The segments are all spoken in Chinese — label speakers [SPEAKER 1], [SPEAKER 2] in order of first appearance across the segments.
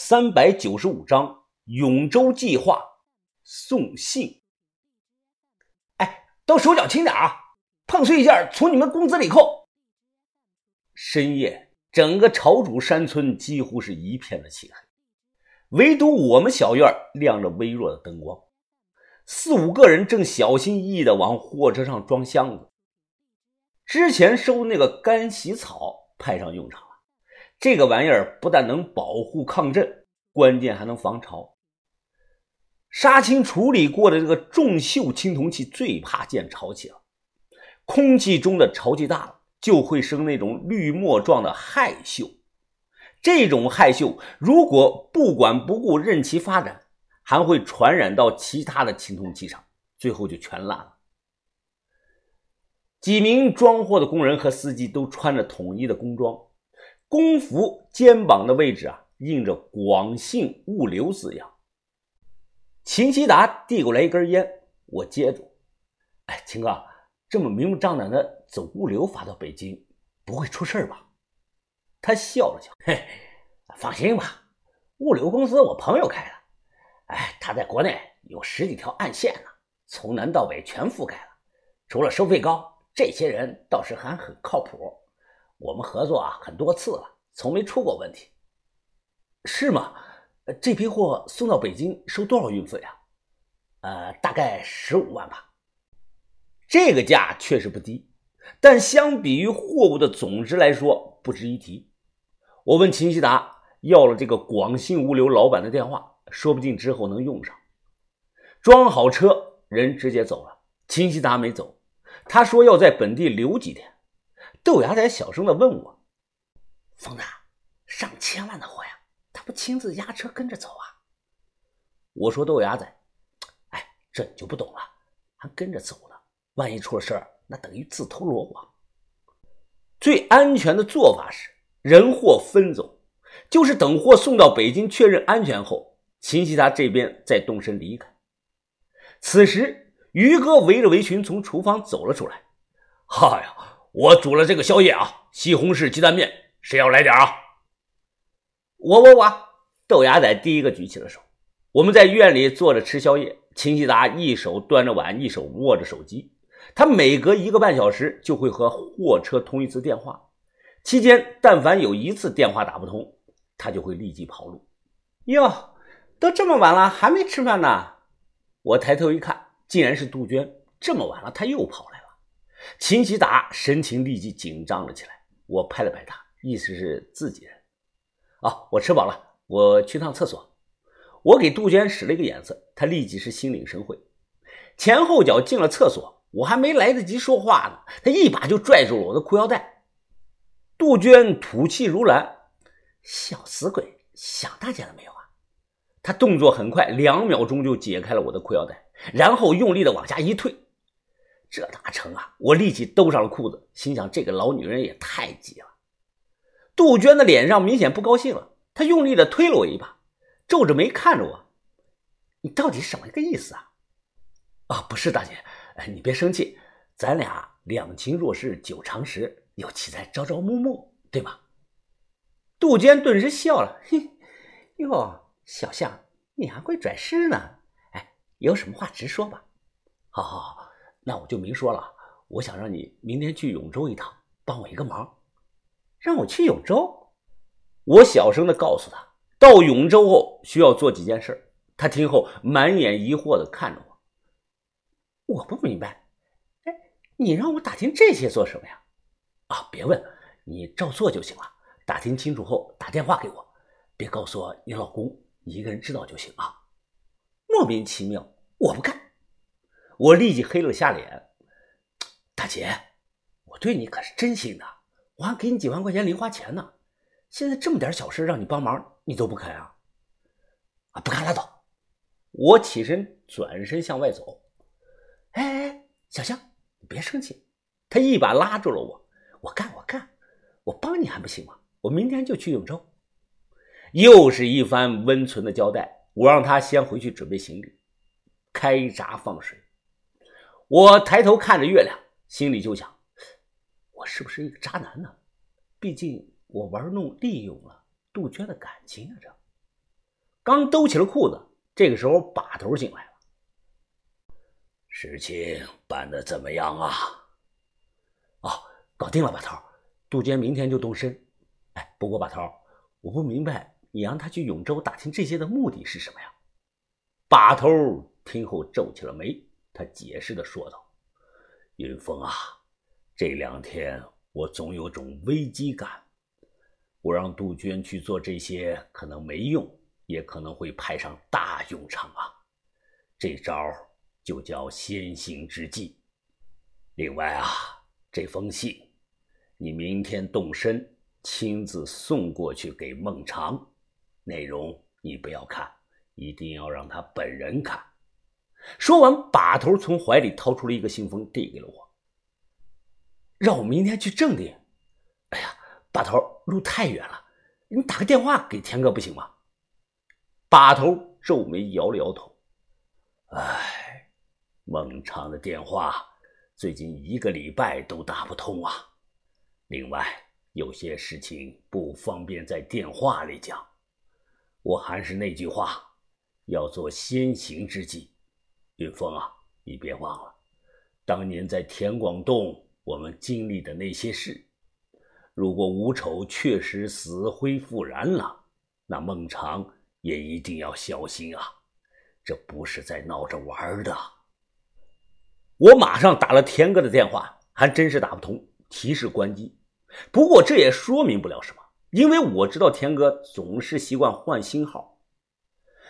[SPEAKER 1] 三百九十五章永州计划送信。
[SPEAKER 2] 哎，都手脚轻点啊！碰碎一下，从你们工资里扣。
[SPEAKER 1] 深夜，整个朝主山村几乎是一片的漆黑，唯独我们小院亮着微弱的灯光。四五个人正小心翼翼的往货车上装箱子。之前收那个干洗草派上用场。这个玩意儿不但能保护抗震，关键还能防潮。杀青处理过的这个重锈青铜器最怕见潮气了，空气中的潮气大了，就会生那种绿沫状的害锈。这种害锈如果不管不顾任其发展，还会传染到其他的青铜器上，最后就全烂了。几名装货的工人和司机都穿着统一的工装。工服肩膀的位置啊，印着“广信物流”字样。秦希达递过来一根烟，我接住。哎，秦哥，这么明目张胆的走物流发到北京，不会出事吧？他笑了笑，
[SPEAKER 2] 嘿，放心吧，物流公司我朋友开的。哎，他在国内有十几条暗线呢，从南到北全覆盖了。除了收费高，这些人倒是还很靠谱。我们合作啊很多次了，从没出过问题，
[SPEAKER 1] 是吗？这批货送到北京收多少运费啊？
[SPEAKER 2] 呃，大概十五万吧。
[SPEAKER 1] 这个价确实不低，但相比于货物的总值来说不值一提。我问秦希达要了这个广信物流老板的电话，说不定之后能用上。装好车，人直接走了。秦希达没走，他说要在本地留几天。豆芽仔小声的问我：“
[SPEAKER 2] 疯子，上千万的货呀，他不亲自押车跟着走啊？”
[SPEAKER 1] 我说：“豆芽仔，哎，这你就不懂了，还跟着走呢，万一出了事儿，那等于自投罗网。最安全的做法是人货分走，就是等货送到北京确认安全后，秦希达这边再动身离开。”此时，于哥围着围裙从厨房走了出来：“
[SPEAKER 3] 哈呀！”我煮了这个宵夜啊，西红柿鸡蛋面，谁要来点啊？
[SPEAKER 1] 我我我，豆芽仔第一个举起了手。我们在院里坐着吃宵夜，秦希达一手端着碗，一手握着手机。他每隔一个半小时就会和货车通一次电话，期间但凡有一次电话打不通，他就会立即跑路。哟，都这么晚了，还没吃饭呢？我抬头一看，竟然是杜鹃。这么晚了，他又跑来。秦希达神情立即紧张了起来，我拍了拍他，意思是自己人。啊，我吃饱了，我去趟厕所。我给杜鹃使了一个眼色，她立即是心领神会，前后脚进了厕所。我还没来得及说话呢，她一把就拽住了我的裤腰带。杜鹃吐气如兰：“小死鬼，想大姐了没有啊？”她动作很快，两秒钟就解开了我的裤腰带，然后用力的往下一退。这哪成啊！我立即兜上了裤子，心想这个老女人也太急了。杜鹃的脸上明显不高兴了，她用力的推了我一把，皱着眉看着我：“你到底什么个意思啊？”“啊，不是大姐，哎你别生气，咱俩两情若是久长时，又岂在朝朝暮暮，对吧？”杜鹃顿时笑了：“嘿，哟，小象，你还会转世呢？哎，有什么话直说吧。”“好好好。”那我就明说了，我想让你明天去永州一趟，帮我一个忙。让我去永州？我小声的告诉他，到永州后需要做几件事。他听后满眼疑惑的看着我。我不明白，哎，你让我打听这些做什么呀？啊，别问，你照做就行了。打听清楚后打电话给我，别告诉我你老公，你一个人知道就行啊。莫名其妙，我不干。我立即黑了下脸，大姐，我对你可是真心的，我还给你几万块钱零花钱呢。现在这么点小事让你帮忙，你都不肯啊？啊，不干拉倒！我起身转身向外走。哎哎，小香，你别生气。他一把拉住了我。我干，我干，我帮你还不行吗？我明天就去永州。又是一番温存的交代。我让他先回去准备行李，开闸放水。我抬头看着月亮，心里就想：我是不是一个渣男呢？毕竟我玩弄利用了杜鹃的感情啊！这刚兜起了裤子，这个时候把头进来了。
[SPEAKER 3] 事情办得怎么样啊？
[SPEAKER 1] 哦，搞定了，把头。杜鹃明天就动身。哎，不过把头，我不明白你让他去永州打听这些的目的是什么呀？
[SPEAKER 3] 把头听后皱起了眉，他解释的说道：“云峰啊，这两天我总有种危机感。我让杜鹃去做这些，可能没用，也可能会派上大用场啊。这招就叫先行之计。另外啊，这封信。”你明天动身，亲自送过去给孟尝，内容你不要看，一定要让他本人看。
[SPEAKER 1] 说完，把头从怀里掏出了一个信封，递给了我，让我明天去正定。哎呀，把头，路太远了，你打个电话给田哥不行吗？
[SPEAKER 3] 把头皱眉摇了摇头，哎，孟尝的电话最近一个礼拜都打不通啊。另外，有些事情不方便在电话里讲。我还是那句话，要做先行之计。云峰啊，你别忘了，当年在田广洞我们经历的那些事。如果吴丑确实死灰复燃了，那孟尝也一定要小心啊！这不是在闹着玩的。
[SPEAKER 1] 我马上打了田哥的电话，还真是打不通，提示关机。不过这也说明不了什么，因为我知道田哥总是习惯换新号。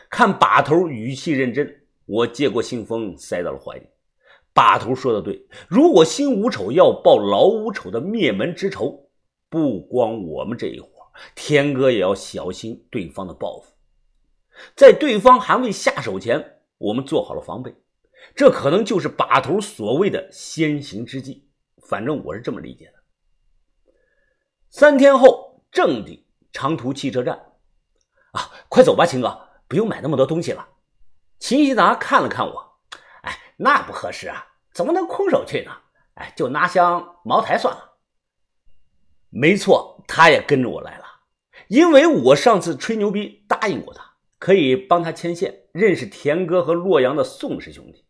[SPEAKER 1] 看把头语气认真，我接过信封塞到了怀里。把头说的对，如果新五丑要报老五丑的灭门之仇，不光我们这一伙，天哥也要小心对方的报复。在对方还未下手前，我们做好了防备。这可能就是把头所谓的先行之计，反正我是这么理解的。三天后，正定长途汽车站，啊，快走吧，秦哥，不用买那么多东西了。秦希达看了看我，
[SPEAKER 2] 哎，那不合适啊，怎么能空手去呢？哎，就拿箱茅台算了。
[SPEAKER 1] 没错，他也跟着我来了，因为我上次吹牛逼答应过他，可以帮他牵线，认识田哥和洛阳的宋氏兄弟。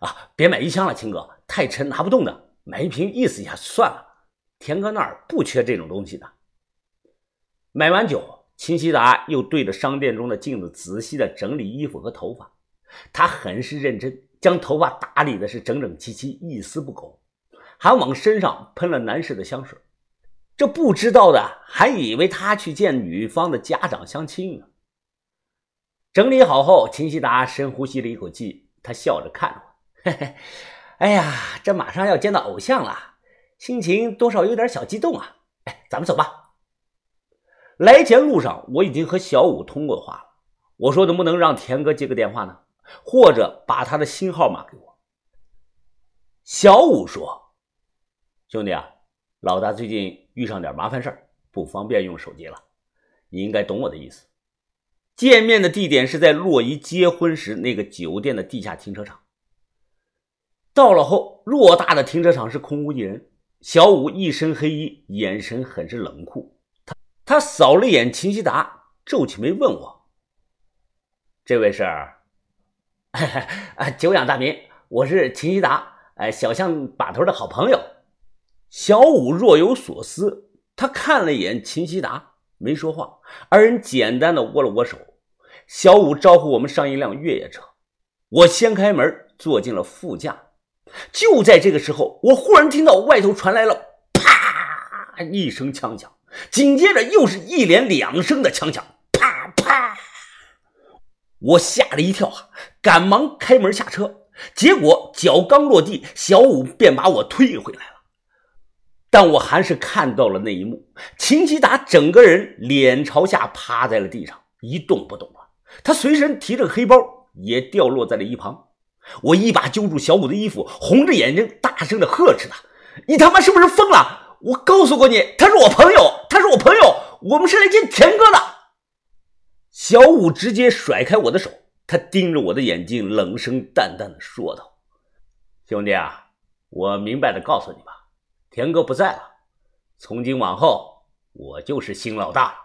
[SPEAKER 1] 啊，别买一箱了，秦哥，太沉拿不动的，买一瓶意思一下算了。田哥那儿不缺这种东西的。买完酒，秦希达又对着商店中的镜子仔细的整理衣服和头发。他很是认真，将头发打理的是整整齐齐，一丝不苟，还往身上喷了男士的香水。这不知道的还以为他去见女方的家长相亲呢。整理好后，秦希达深呼吸了一口气，他笑着看着我：“嘿嘿，哎呀，这马上要见到偶像了。”心情多少有点小激动啊！哎，咱们走吧。来前路上我已经和小五通过话了，我说能不能让田哥接个电话呢？或者把他的新号码给我。小五说：“兄弟啊，老大最近遇上点麻烦事不方便用手机了。你应该懂我的意思。见面的地点是在洛伊结婚时那个酒店的地下停车场。到了后，偌大的停车场是空无一人。”小五一身黑衣，眼神很是冷酷。他扫了一眼秦希达，皱起眉问我：“这位是？”“
[SPEAKER 2] 啊，久仰大名，我是秦希达，哎，小象把头的好朋友。”
[SPEAKER 1] 小五若有所思，他看了一眼秦希达，没说话。二人简单的握了握手。小五招呼我们上一辆越野车，我掀开门，坐进了副驾。就在这个时候，我忽然听到外头传来了“啪”一声枪响，紧接着又是一连两声的枪响，“啪啪”，我吓了一跳啊，赶忙开门下车，结果脚刚落地，小五便把我推回来了。但我还是看到了那一幕：秦基达整个人脸朝下趴在了地上，一动不动了。他随身提着个黑包也掉落在了一旁。我一把揪住小五的衣服，红着眼睛大声的呵斥他：“你他妈是不是疯了？我告诉过你，他是我朋友，是我朋友，我们是来见田哥的。”小五直接甩开我的手，他盯着我的眼睛，冷声淡淡的说道：“兄弟啊，我明白的告诉你吧，田哥不在了，从今往后，我就是新老大。”